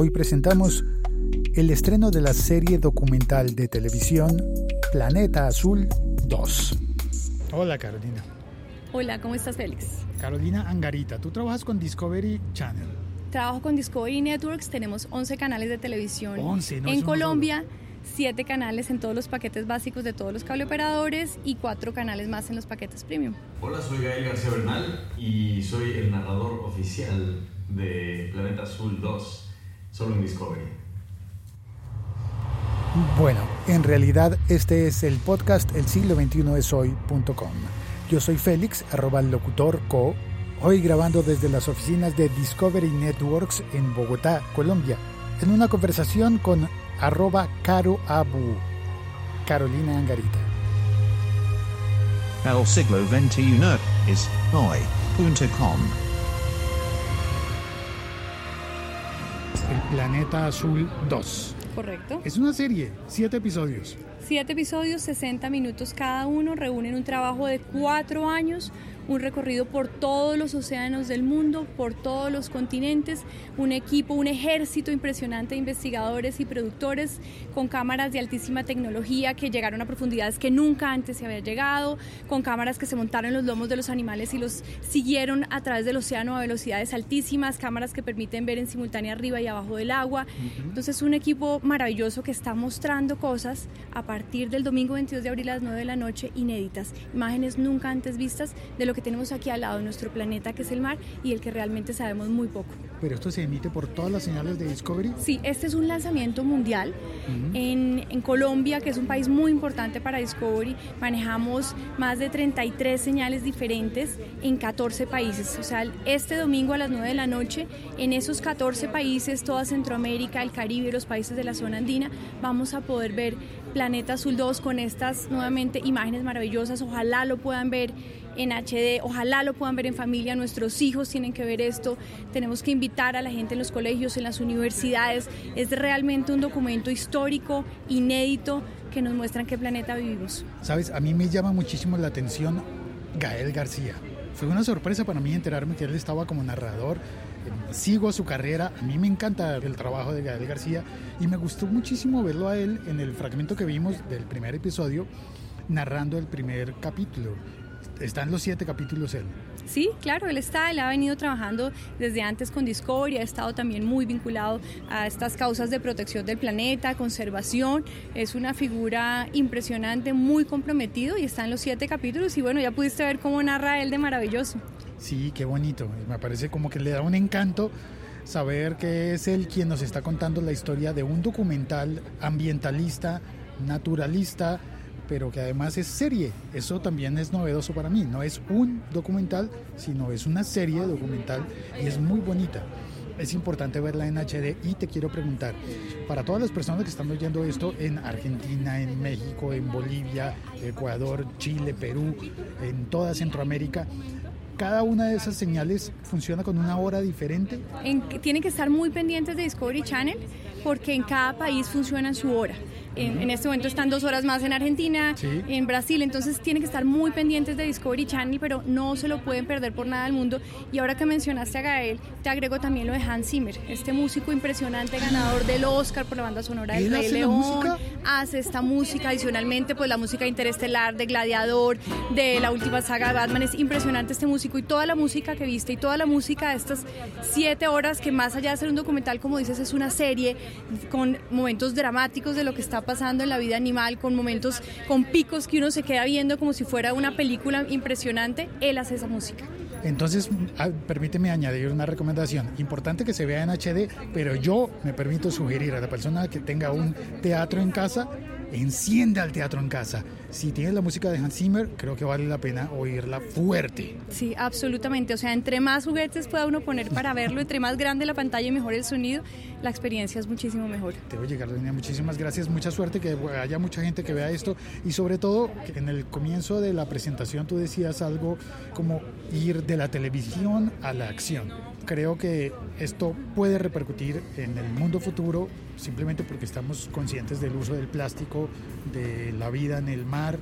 hoy presentamos el estreno de la serie documental de televisión Planeta Azul 2. Hola Carolina. Hola, ¿cómo estás Félix? Carolina Angarita, tú trabajas con Discovery Channel. Trabajo con Discovery Networks, tenemos 11 canales de televisión 11, no en Colombia. siete canales en todos los paquetes básicos de todos los cableoperadores y cuatro canales más en los paquetes premium. Hola, soy Gael García Bernal y soy el narrador oficial de Planeta Azul 2, solo en Discovery. Bueno, en realidad este es el podcast El siglo XXI es hoy.com. Yo soy Félix, arroba locutor co, hoy grabando desde las oficinas de Discovery Networks en Bogotá, Colombia, en una conversación con arroba Caro Abu, Carolina Angarita. El siglo XXI es hoy.com. El Planeta Azul 2. ¿Correcto? Es una serie, siete episodios. Siete episodios, 60 minutos cada uno, reúnen un trabajo de cuatro años, un recorrido por todos los océanos del mundo, por todos los continentes, un equipo, un ejército impresionante de investigadores y productores con cámaras de altísima tecnología que llegaron a profundidades que nunca antes se había llegado, con cámaras que se montaron en los lomos de los animales y los siguieron a través del océano a velocidades altísimas, cámaras que permiten ver en simultánea arriba y abajo del agua. Entonces, un equipo maravilloso que está mostrando cosas a partir del domingo 22 de abril a las 9 de la noche inéditas, imágenes nunca antes vistas de lo que tenemos aquí al lado nuestro planeta, que es el mar, y el que realmente sabemos muy poco. Pero esto se emite por todas las señales de Discovery. Sí, este es un lanzamiento mundial. en, en Colombia, que es un país muy importante para Discovery, manejamos más de 33 señales diferentes en 14 países. O sea, este domingo a las 9 de la noche, en esos 14 países, toda Centroamérica, el Caribe los países de la zona andina, vamos a poder ver Planeta Azul 2 con estas nuevamente imágenes maravillosas. Ojalá lo puedan ver en HD, ojalá lo puedan ver en familia, nuestros hijos tienen que ver esto, tenemos que invitar a la gente en los colegios, en las universidades, es realmente un documento histórico, inédito, que nos muestra en qué planeta vivimos. Sabes, a mí me llama muchísimo la atención Gael García. Fue una sorpresa para mí enterarme que él estaba como narrador. Sigo su carrera, a mí me encanta el trabajo de Gael García y me gustó muchísimo verlo a él en el fragmento que vimos del primer episodio narrando el primer capítulo. Están los siete capítulos él. Sí, claro, él está, él ha venido trabajando desde antes con Discovery, ha estado también muy vinculado a estas causas de protección del planeta, conservación, es una figura impresionante, muy comprometido y está en los siete capítulos y bueno, ya pudiste ver cómo narra él de maravilloso. Sí, qué bonito, me parece como que le da un encanto saber que es él quien nos está contando la historia de un documental ambientalista, naturalista, pero que además es serie. Eso también es novedoso para mí. No es un documental, sino es una serie documental y es muy bonita. Es importante verla en HD y te quiero preguntar, para todas las personas que están oyendo esto en Argentina, en México, en Bolivia, Ecuador, Chile, Perú, en toda Centroamérica, cada una de esas señales funciona con una hora diferente. En, tienen que estar muy pendientes de Discovery Channel porque en cada país funciona su hora. En, en, este momento están dos horas más en Argentina, Sí. en Brasil, entonces tienen que estar muy pendientes de Discovery Channel, pero no se lo pueden perder por nada del mundo. Y ahora que mencionaste a Gael, te agrego también lo de Hans Zimmer, este músico impresionante, ganador del Oscar por la banda sonora del ¿Él Rey León. Hace esta música, adicionalmente, pues la música interestelar, de Gladiador, de la última saga de Batman. Es impresionante este músico y toda la música que viste y toda la música de estas siete horas, que más allá de ser un documental, como dices, es una serie con momentos dramáticos de lo que está pasando en la vida animal, con momentos, con picos que uno se queda viendo como si fuera una película impresionante. Él hace esa música. Entonces, ah, permíteme añadir una recomendación. Importante que se vea en HD, pero yo me permito sugerir a la persona que tenga un teatro en casa, encienda el teatro en casa. Si tienes la música de Hans Zimmer, creo que vale la pena oírla fuerte. Sí, absolutamente. O sea, entre más juguetes pueda uno poner para verlo, entre más grande la pantalla y mejor el sonido, la experiencia es muchísimo mejor. Te voy a llegar, Lina. Muchísimas gracias. Mucha suerte, que haya mucha gente que vea esto. Y sobre todo, que en el comienzo de la presentación tú decías algo como ir de la televisión a la acción. Creo que esto puede repercutir en el mundo futuro simplemente porque estamos conscientes del uso del plástico, de la vida en el mar,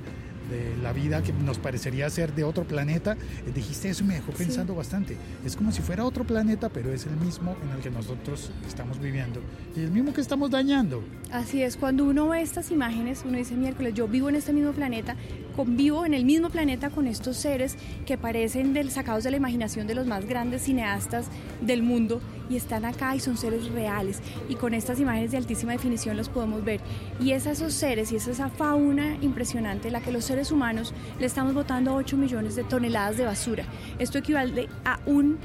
de la vida que nos parecería ser de otro planeta. Eh, dijiste eso y me dejó pensando bastante. Es como si fuera otro planeta, pero es el mismo en el que nosotros estamos viviendo y el mismo que estamos dañando. Así es, cuando uno ve estas imágenes, uno dice, miércoles, yo vivo en este mismo planeta, convivo en el mismo planeta con estos seres que parecen del, sacados de la imaginación de los más grandes cineastas del mundo y están acá y son seres reales y con estas imágenes de altísima definición los podemos ver y es a esos seres y es esa fauna impresionante la que los seres humanos le estamos botando 8 millones de toneladas de basura. Esto equivale a un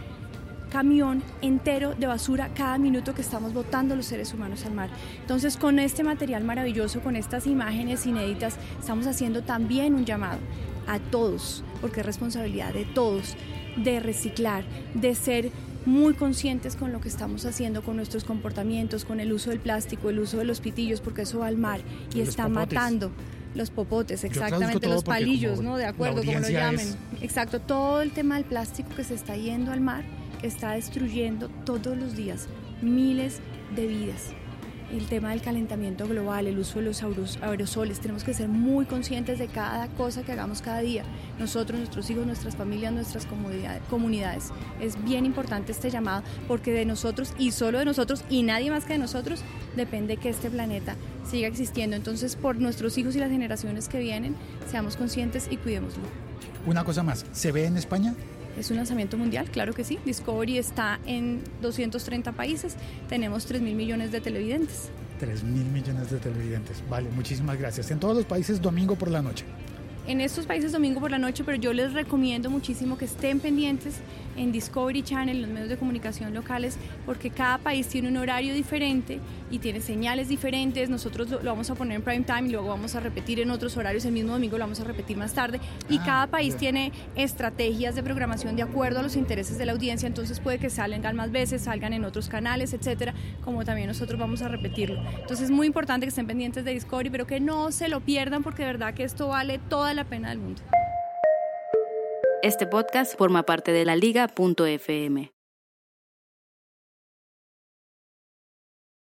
camión entero de basura cada minuto que estamos botando los seres humanos al mar. Entonces, con este material maravilloso, con estas imágenes inéditas, estamos haciendo también un llamado a todos, porque es responsabilidad de todos, de reciclar, de ser muy conscientes con lo que estamos haciendo, con nuestros comportamientos, con el uso del plástico, el uso de los pitillos, porque eso va al mar y está matando los popotes, exactamente, los palillos, ¿no? De acuerdo, como lo llamen. Exacto, todo el tema del plástico que se está yendo al mar está destruyendo todos los días miles de vidas. El tema del calentamiento global, el uso de los aerosoles, tenemos que ser muy conscientes de cada cosa que hagamos cada día. Nosotros, nuestros hijos, nuestras familias, nuestras comunidades. Es bien importante este llamado porque de nosotros y solo de nosotros y nadie más que de nosotros depende que este planeta siga existiendo. Entonces, por nuestros hijos y las generaciones que vienen, seamos conscientes y cuidémoslo. Una cosa más, ¿se ve en España? Es un lanzamiento mundial, claro que sí. Discovery está en 230 países. Tenemos 3 mil millones de televidentes. 3 mil millones de televidentes. Vale, muchísimas gracias. En todos los países, domingo por la noche en estos países domingo por la noche, pero yo les recomiendo muchísimo que estén pendientes en Discovery Channel, en los medios de comunicación locales, porque cada país tiene un horario diferente y tiene señales diferentes. Nosotros lo, vamos a poner en prime time y luego vamos a repetir en otros horarios el mismo domingo, lo vamos a repetir más tarde. Y ah, cada país tiene estrategias de programación de acuerdo a los intereses de la audiencia, entonces puede que salgan más veces, salgan en otros canales, etcétera, como también nosotros vamos a repetirlo. Entonces es muy importante que estén pendientes de Discovery, pero que no se lo pierdan porque de verdad que esto vale la pena del mundo. Este podcast forma parte de la liga.fm.